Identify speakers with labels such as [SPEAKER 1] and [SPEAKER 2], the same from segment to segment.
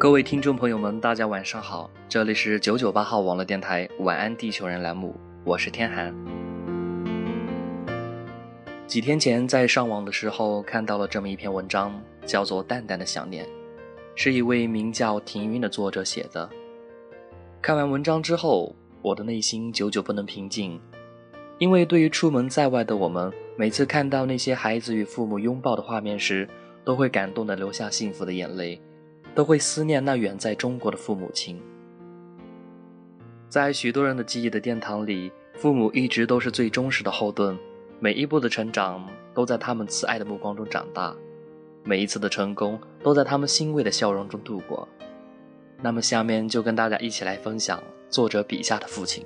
[SPEAKER 1] 各位听众朋友们，大家晚上好，这里是九九八号网络电台晚安地球人栏目，我是天寒。几天前在上网的时候看到了这么一篇文章，叫做《淡淡的想念》，是一位名叫庭云的作者写的。看完文章之后，我的内心久久不能平静，因为对于出门在外的我们，每次看到那些孩子与父母拥抱的画面时，都会感动的流下幸福的眼泪，都会思念那远在中国的父母亲。在许多人的记忆的殿堂里，父母一直都是最忠实的后盾，每一步的成长都在他们慈爱的目光中长大，每一次的成功都在他们欣慰的笑容中度过。那么，下面就跟大家一起来分享作者笔下的父亲。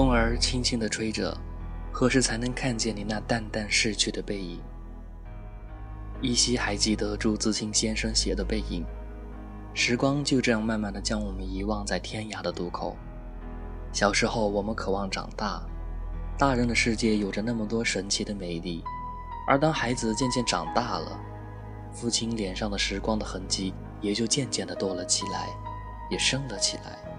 [SPEAKER 1] 风儿轻轻地吹着，何时才能看见你那淡淡逝去的背影？依稀还记得朱自清先生写的背影，时光就这样慢慢地将我们遗忘在天涯的渡口。小时候，我们渴望长大，大人的世界有着那么多神奇的美丽。而当孩子渐渐长大了，父亲脸上的时光的痕迹也就渐渐地多了起来，也深了起来。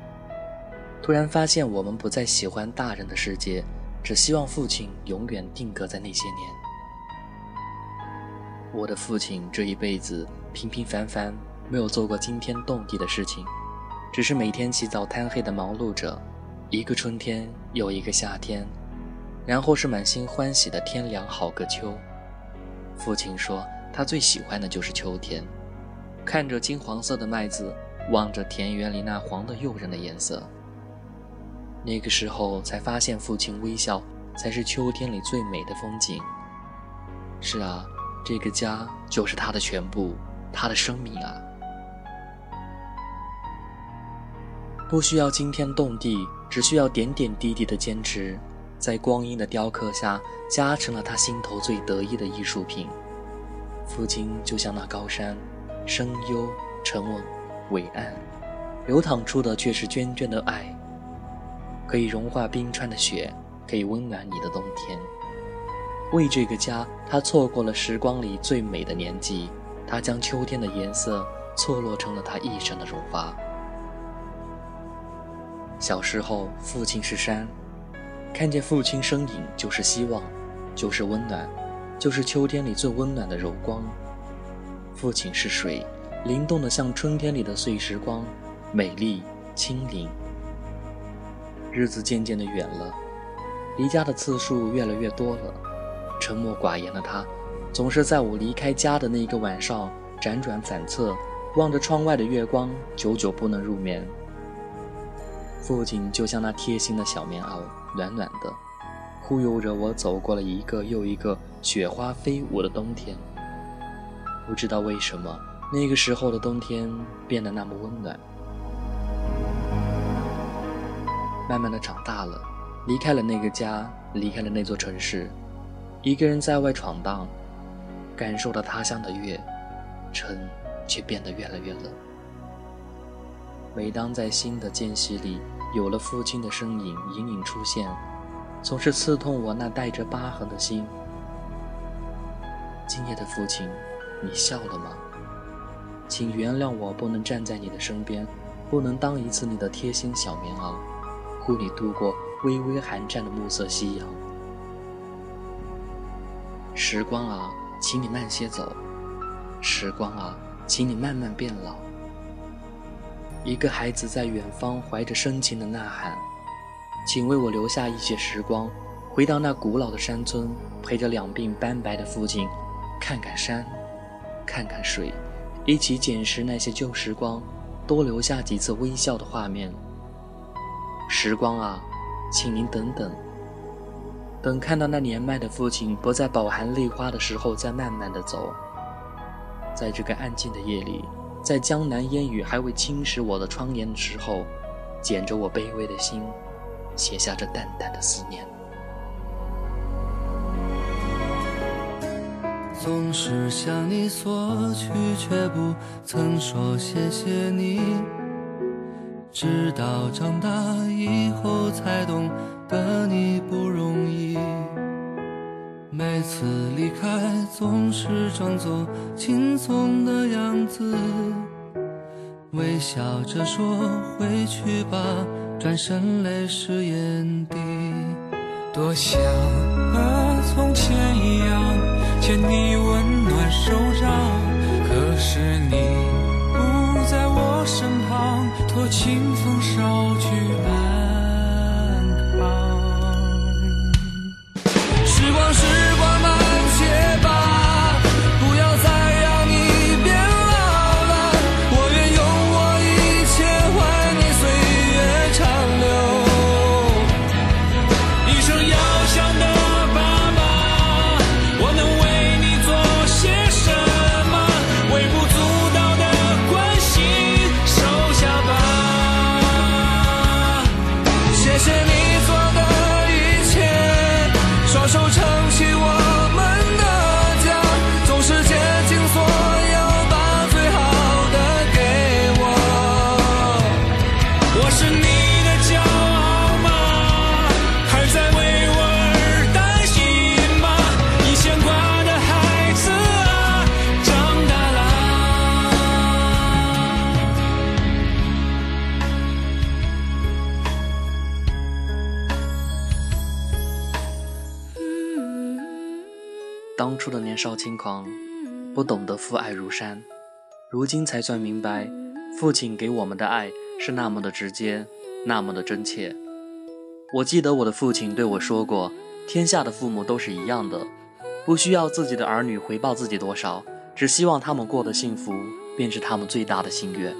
[SPEAKER 1] 突然发现，我们不再喜欢大人的世界，只希望父亲永远定格在那些年。我的父亲这一辈子平平凡凡，没有做过惊天动地的事情，只是每天起早贪黑的忙碌着，一个春天又一个夏天，然后是满心欢喜的天凉好个秋。父亲说，他最喜欢的就是秋天，看着金黄色的麦子，望着田园里那黄的诱人的颜色。那个时候才发现，父亲微笑才是秋天里最美的风景。是啊，这个家就是他的全部，他的生命啊！不需要惊天动地，只需要点点滴滴的坚持，在光阴的雕刻下，加成了他心头最得意的艺术品。父亲就像那高山，深幽、沉稳、伟岸，流淌出的却是涓涓的爱。可以融化冰川的雪，可以温暖你的冬天。为这个家，他错过了时光里最美的年纪，他将秋天的颜色错落成了他一生的荣华。小时候，父亲是山，看见父亲身影就是希望，就是温暖，就是秋天里最温暖的柔光。父亲是水，灵动的像春天里的碎时光，美丽清灵。日子渐渐的远了，离家的次数越来越多了。沉默寡言的他，总是在我离开家的那一个晚上，辗转反侧，望着窗外的月光，久久不能入眠。父亲就像那贴心的小棉袄，暖暖的，忽悠着我走过了一个又一个雪花飞舞的冬天。不知道为什么，那个时候的冬天变得那么温暖。慢慢的长大了，离开了那个家，离开了那座城市，一个人在外闯荡，感受到他乡的月，城却变得越来越冷。每当在新的间隙里有了父亲的身影隐隐出现，总是刺痛我那带着疤痕的心。今夜的父亲，你笑了吗？请原谅我不能站在你的身边，不能当一次你的贴心小棉袄。护你度过微微寒战的暮色夕阳。时光啊，请你慢些走。时光啊，请你慢慢变老。一个孩子在远方怀着深情的呐喊，请为我留下一些时光，回到那古老的山村，陪着两鬓斑白的父亲，看看山，看看水，一起捡拾那些旧时光，多留下几次微笑的画面。时光啊，请您等等，等看到那年迈的父亲不再饱含泪花的时候，再慢慢的走。在这个安静的夜里，在江南烟雨还未侵蚀我的窗沿的时候，捡着我卑微的心，写下这淡淡的思念。
[SPEAKER 2] 总是向你索取，却不曾说谢谢你。直到长大以后才懂得你不容易。每次离开总是装作轻松的样子，微笑着说回去吧，转身泪湿眼底。
[SPEAKER 3] 多想和从前一样牵你温暖手掌，可是你，清风捎
[SPEAKER 1] 当初的年少轻狂，不懂得父爱如山，如今才算明白，父亲给我们的爱是那么的直接，那么的真切。我记得我的父亲对我说过，天下的父母都是一样的，不需要自己的儿女回报自己多少，只希望他们过得幸福，便是他们最大的心愿。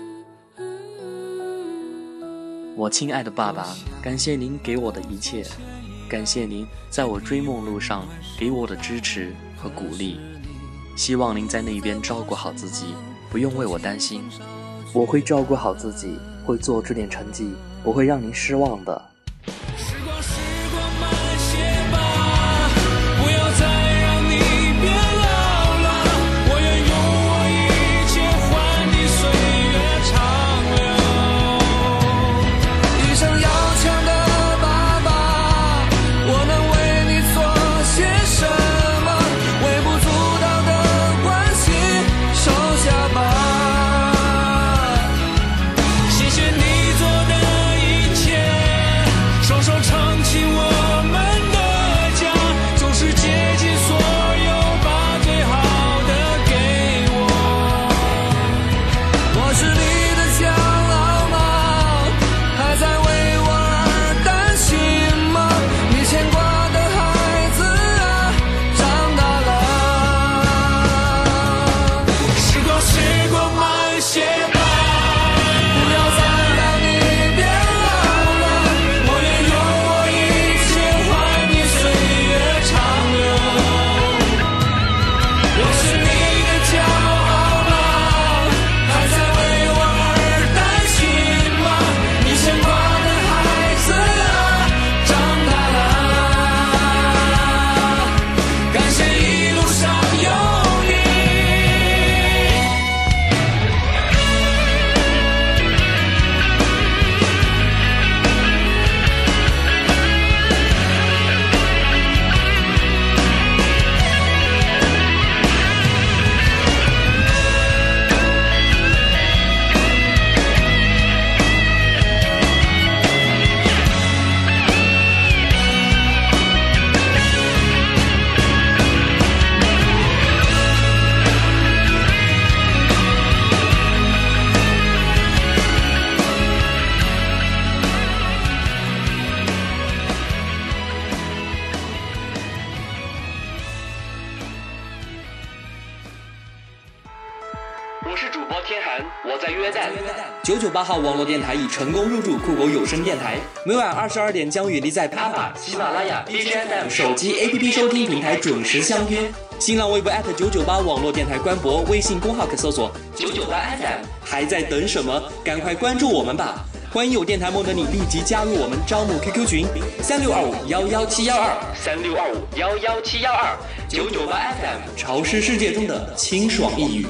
[SPEAKER 1] 我亲爱的爸爸，感谢您给我的一切，感谢您在我追梦路上给我的支持和鼓励。希望您在那边照顾好自己，不用为我担心，我会照顾好自己，会做出点成绩，不会让您失望的。
[SPEAKER 4] 主播天寒，我在约旦。九九八号网络电台已成功入驻酷狗有声电台，每晚二十二点将与你在啪啪、喜马拉雅、BGM 手机 APP 收听平台准时相约。新浪微博九九八网络电台官博，微信公号可搜索九九八 FM。还在等什么？赶快关注我们吧！欢迎有电台梦的你立即加入我们招募 QQ 群三六二五幺幺七幺二三六二五幺幺七幺二九九八 FM，潮湿世界中的清爽一语。